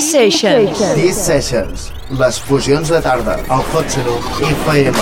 Sessions. These Sessions. Les fusions de tarda. Al Hot Serum FM.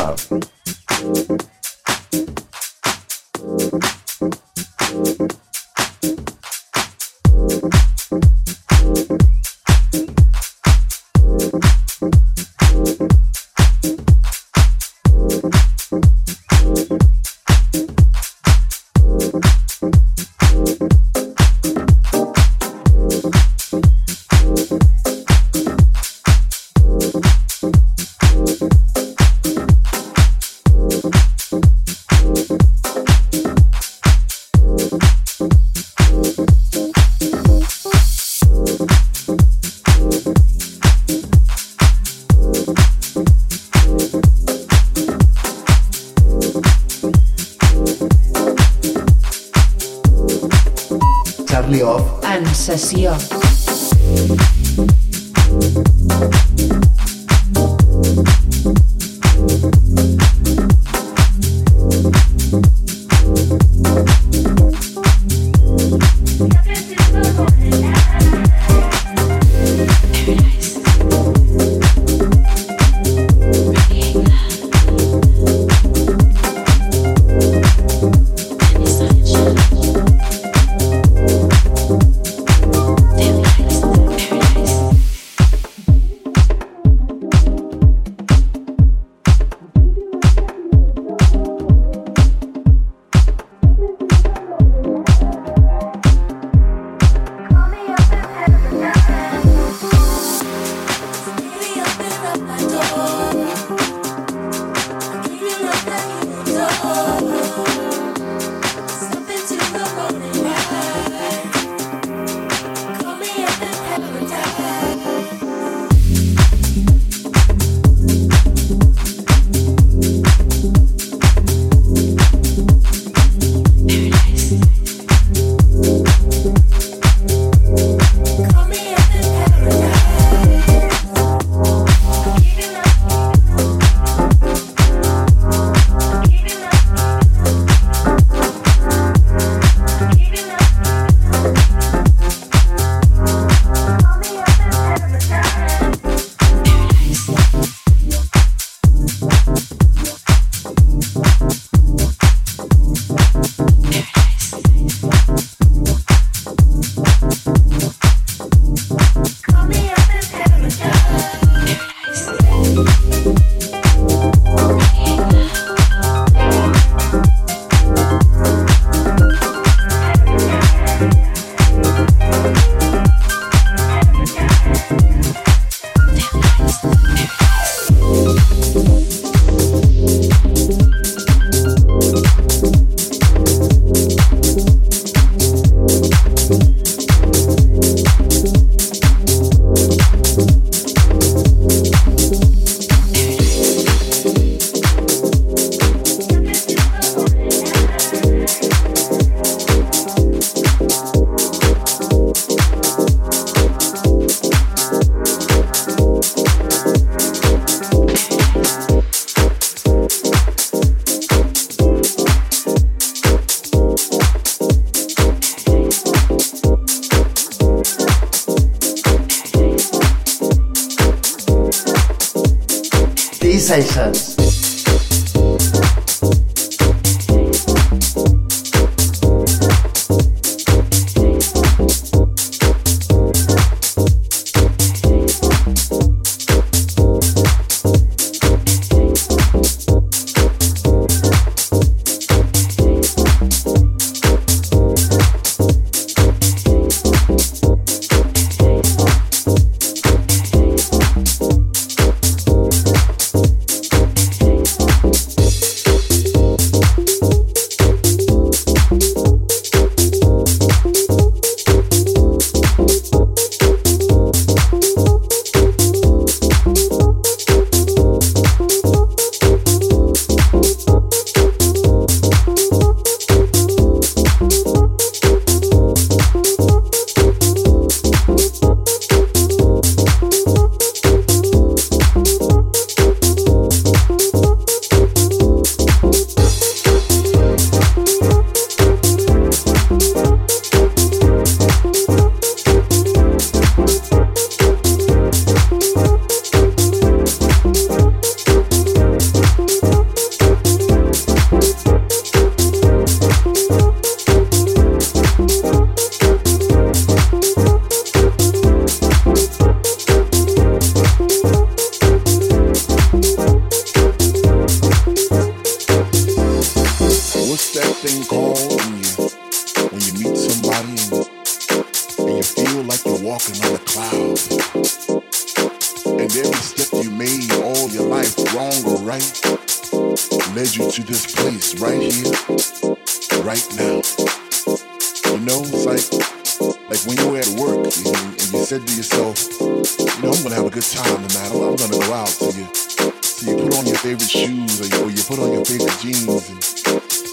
on your favorite jeans and,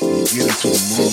and get into the mood.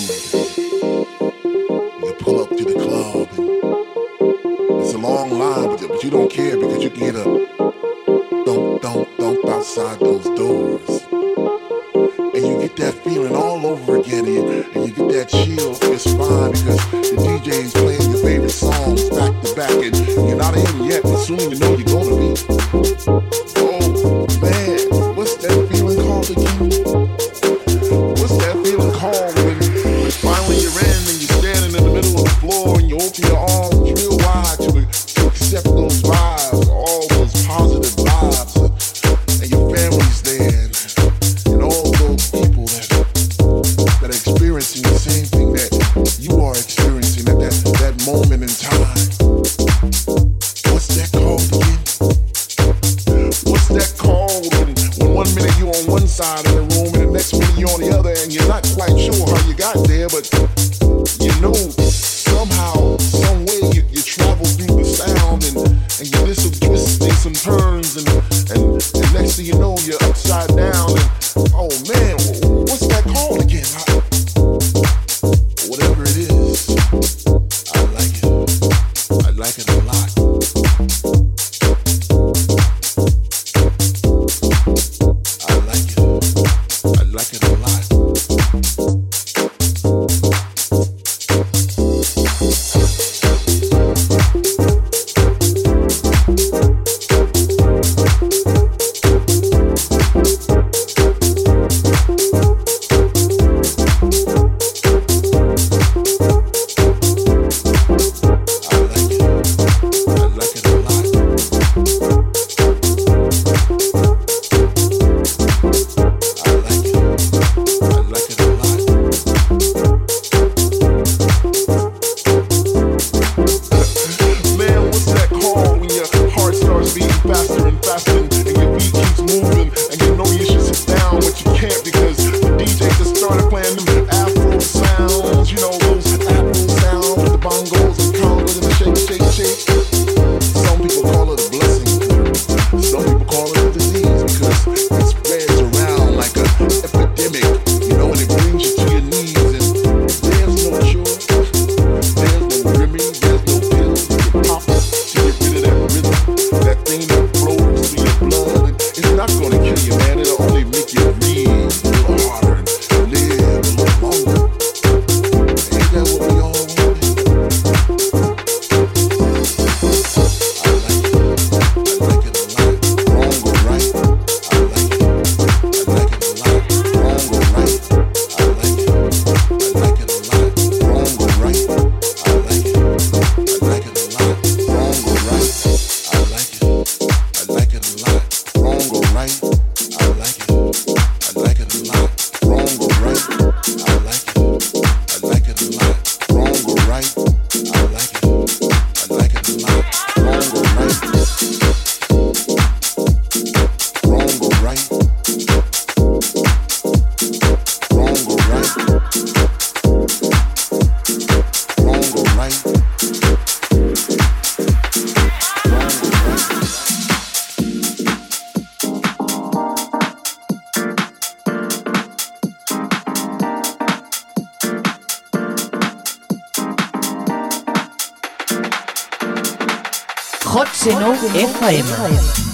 太爷们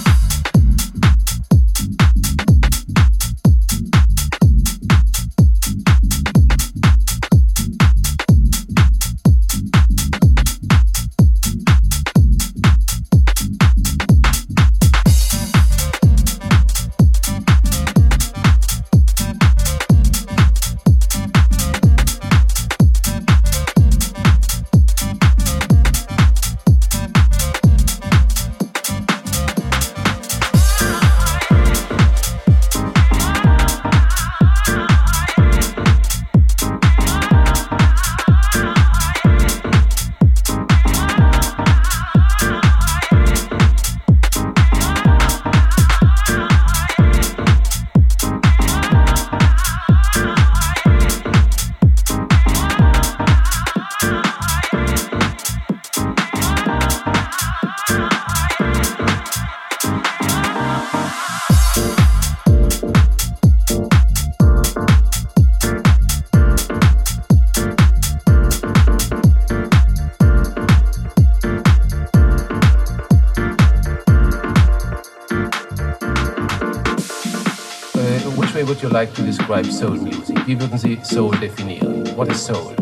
describe soul music? Wie würden Sie Soul definieren? What is soul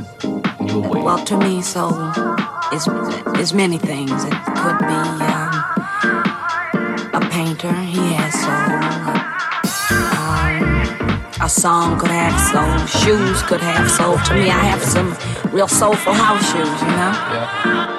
in your way? Well, to me, soul is is many things. It could be um, a painter. He has soul. Um, a song could have soul. Shoes could have soul. To me, I have some real soulful house shoes. You know. Yeah.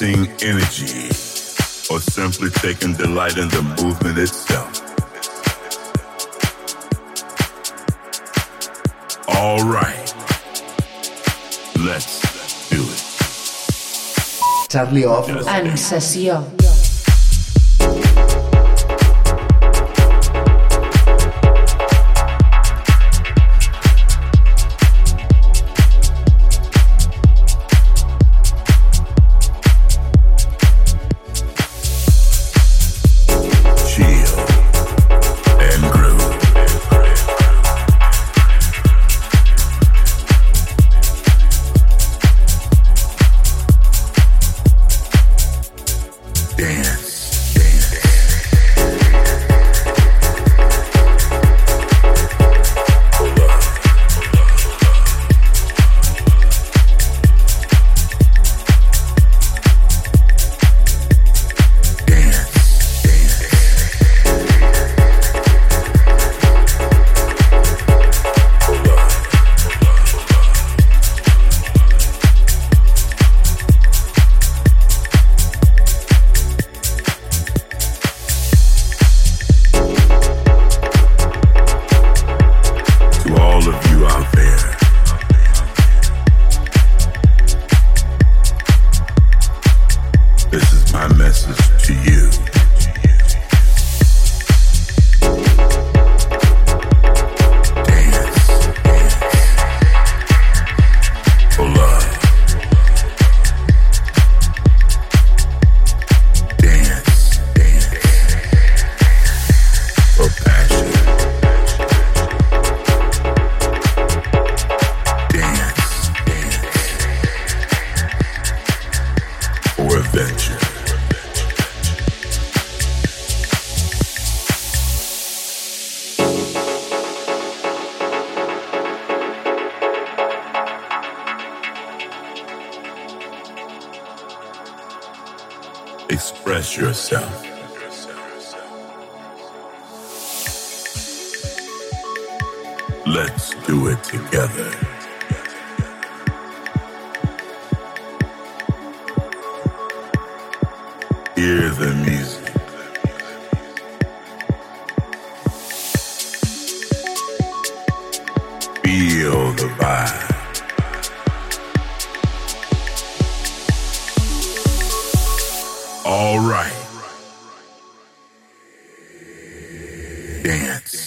releasing energy or simply taking delight in the movement itself. All right, let's do it. Charlie Off and All right. Dance.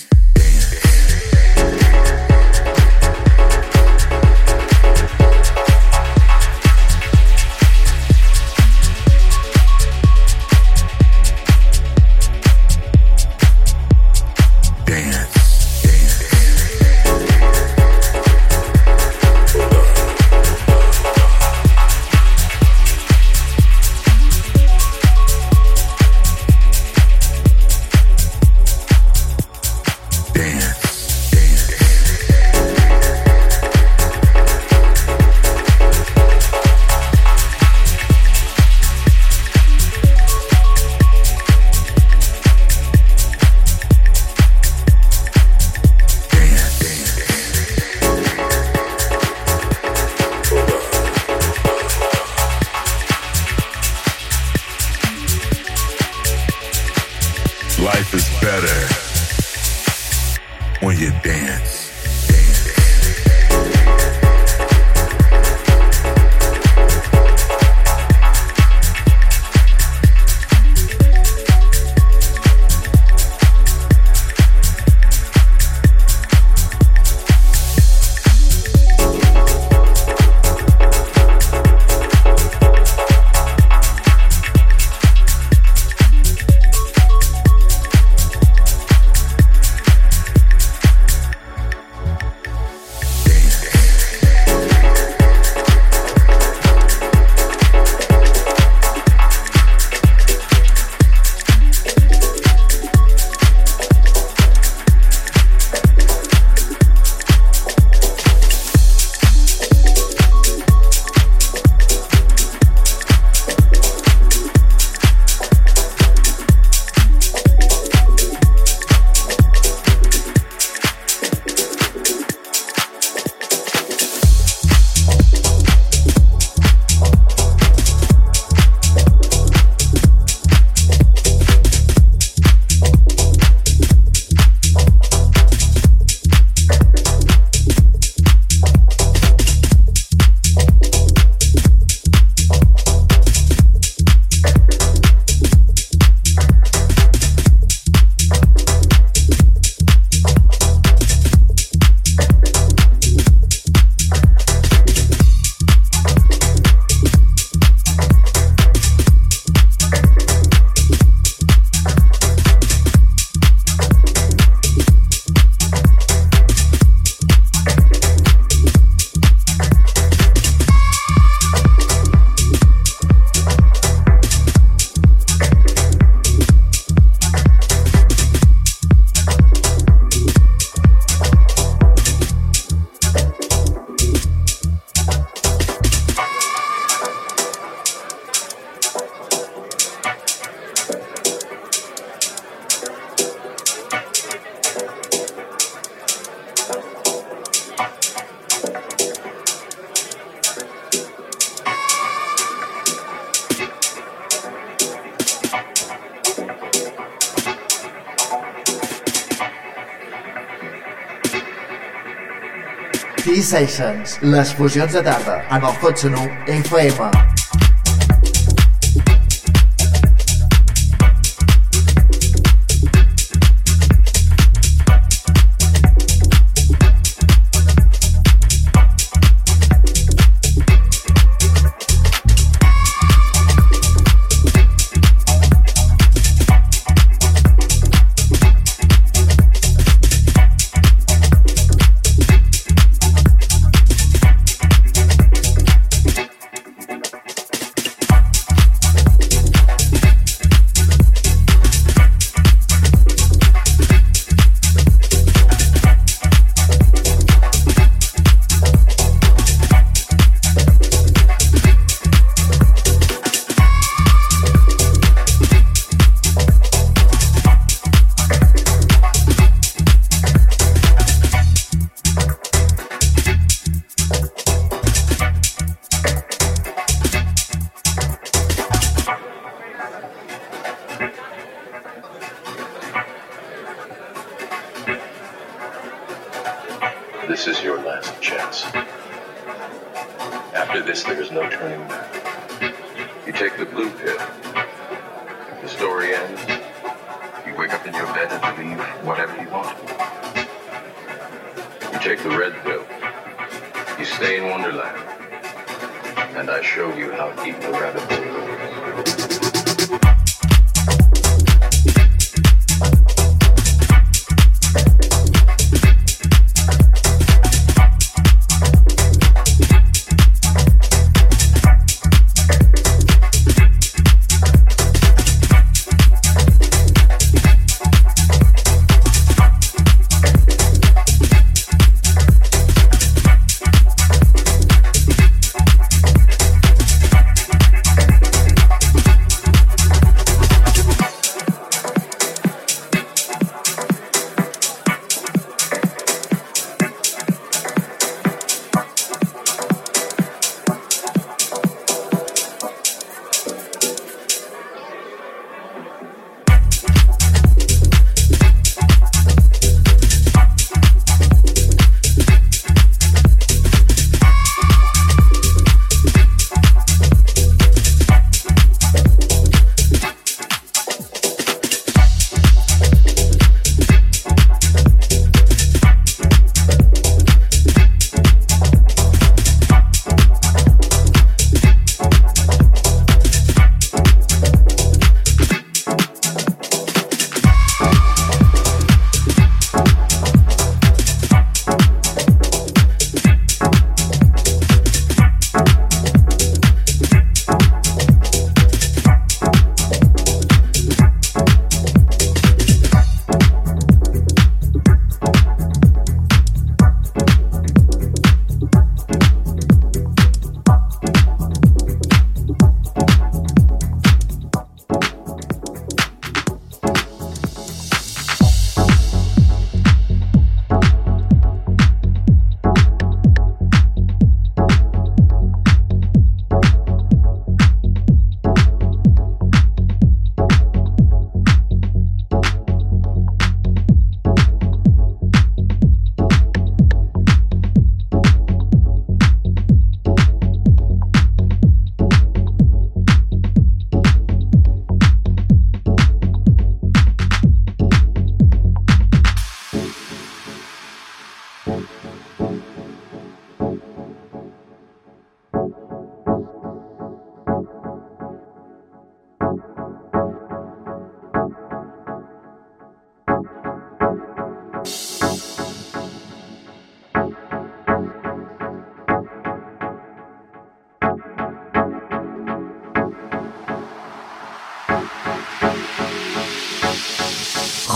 T-Sessions, les fusions de tarda, en el Hot FM.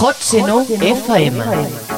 Hot Seno FM.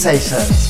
Sessions.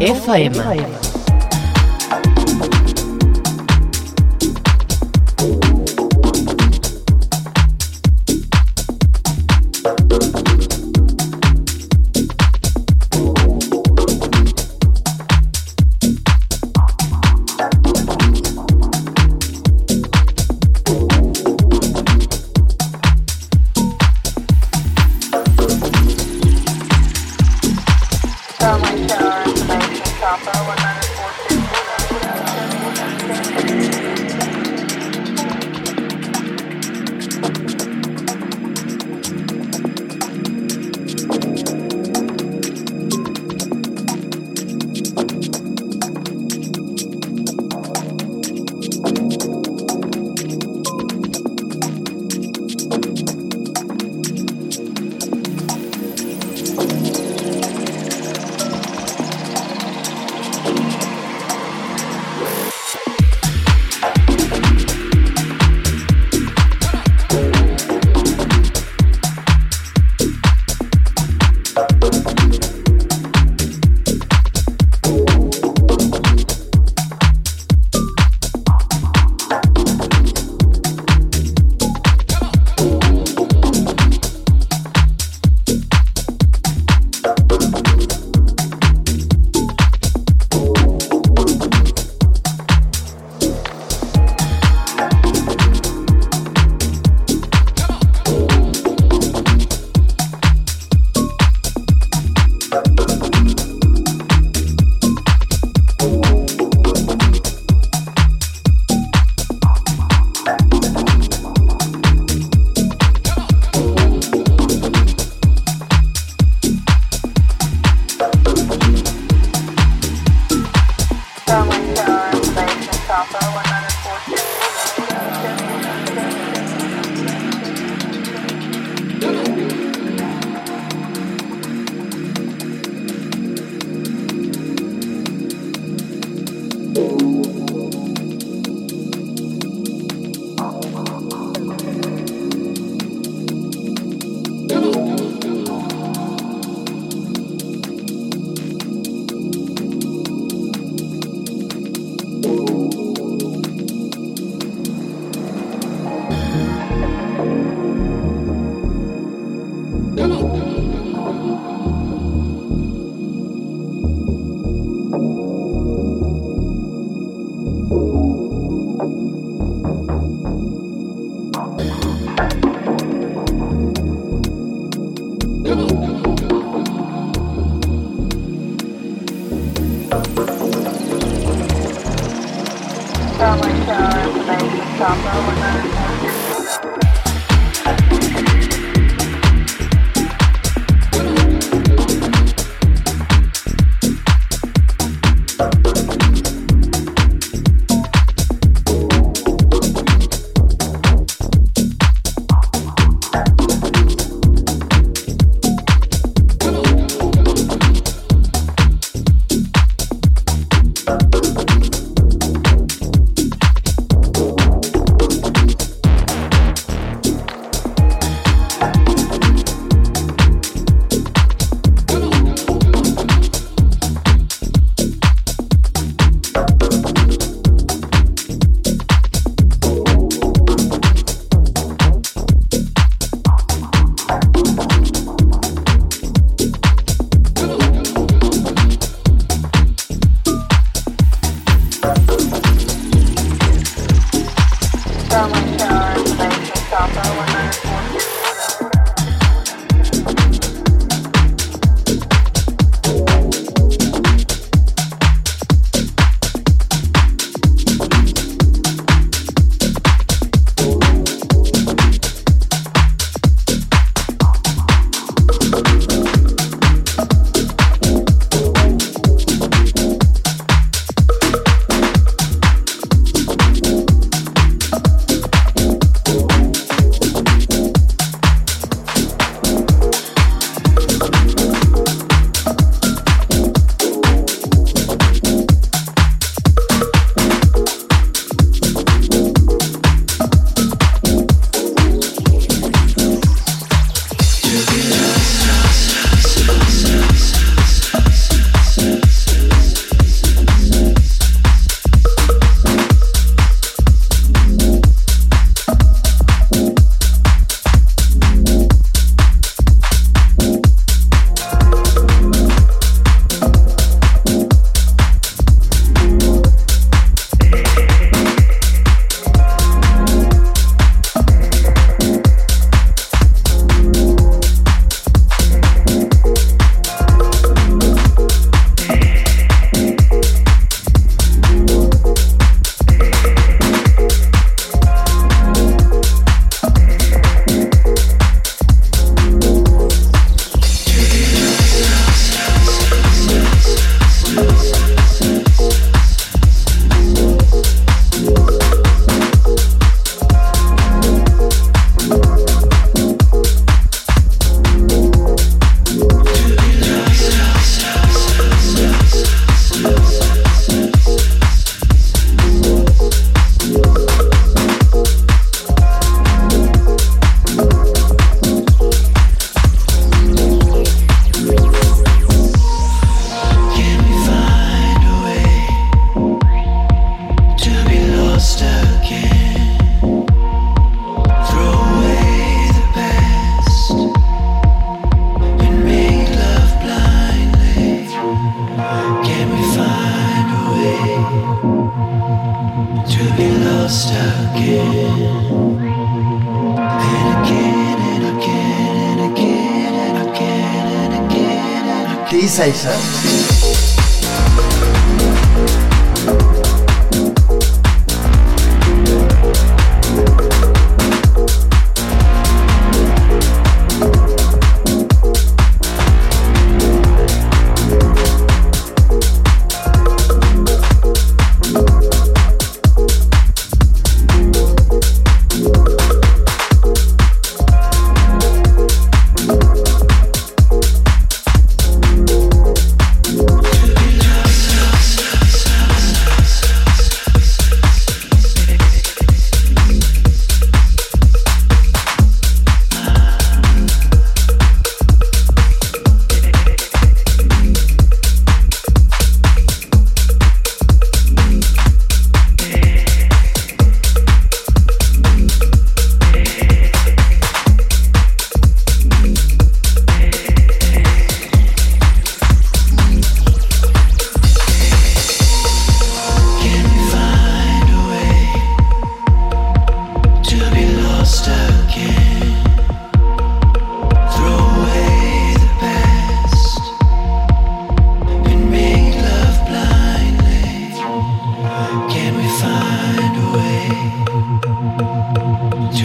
FM. FM.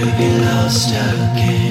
He gives me trunks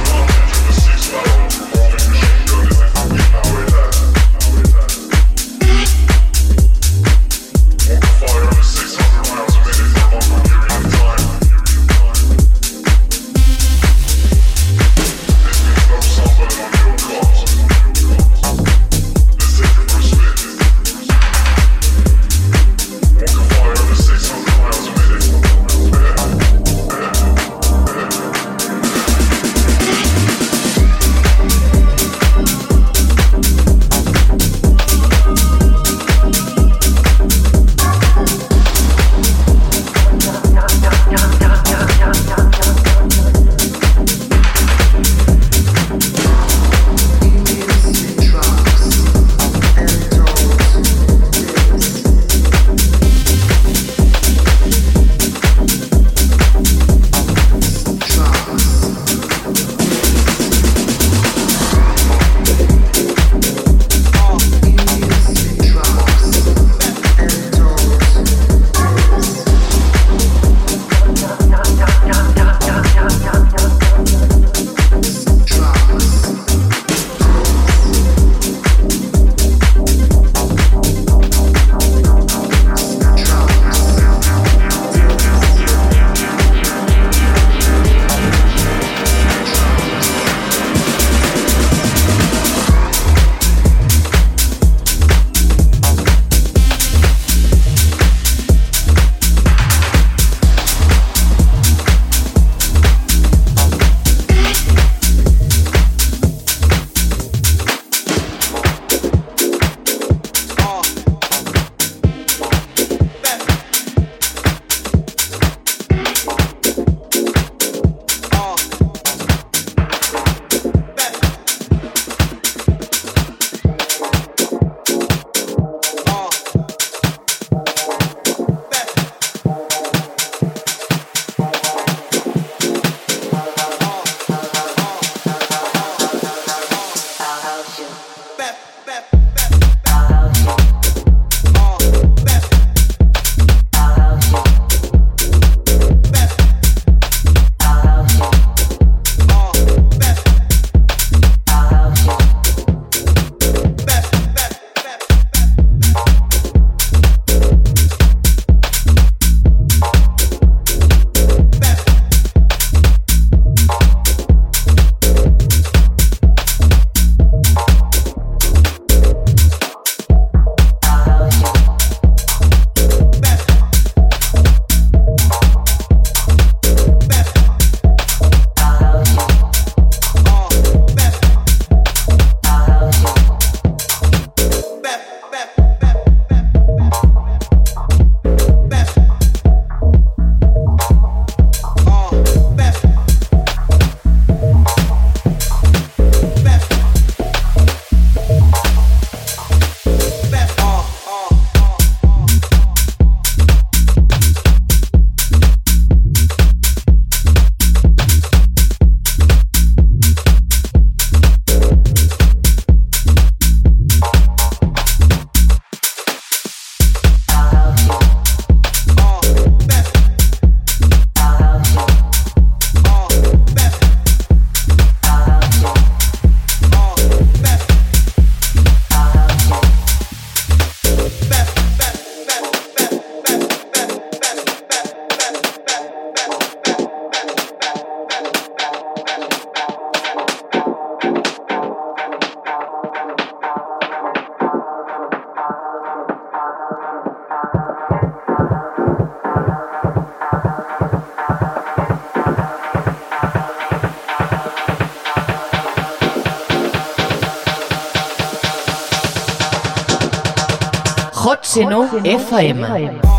FM. FM.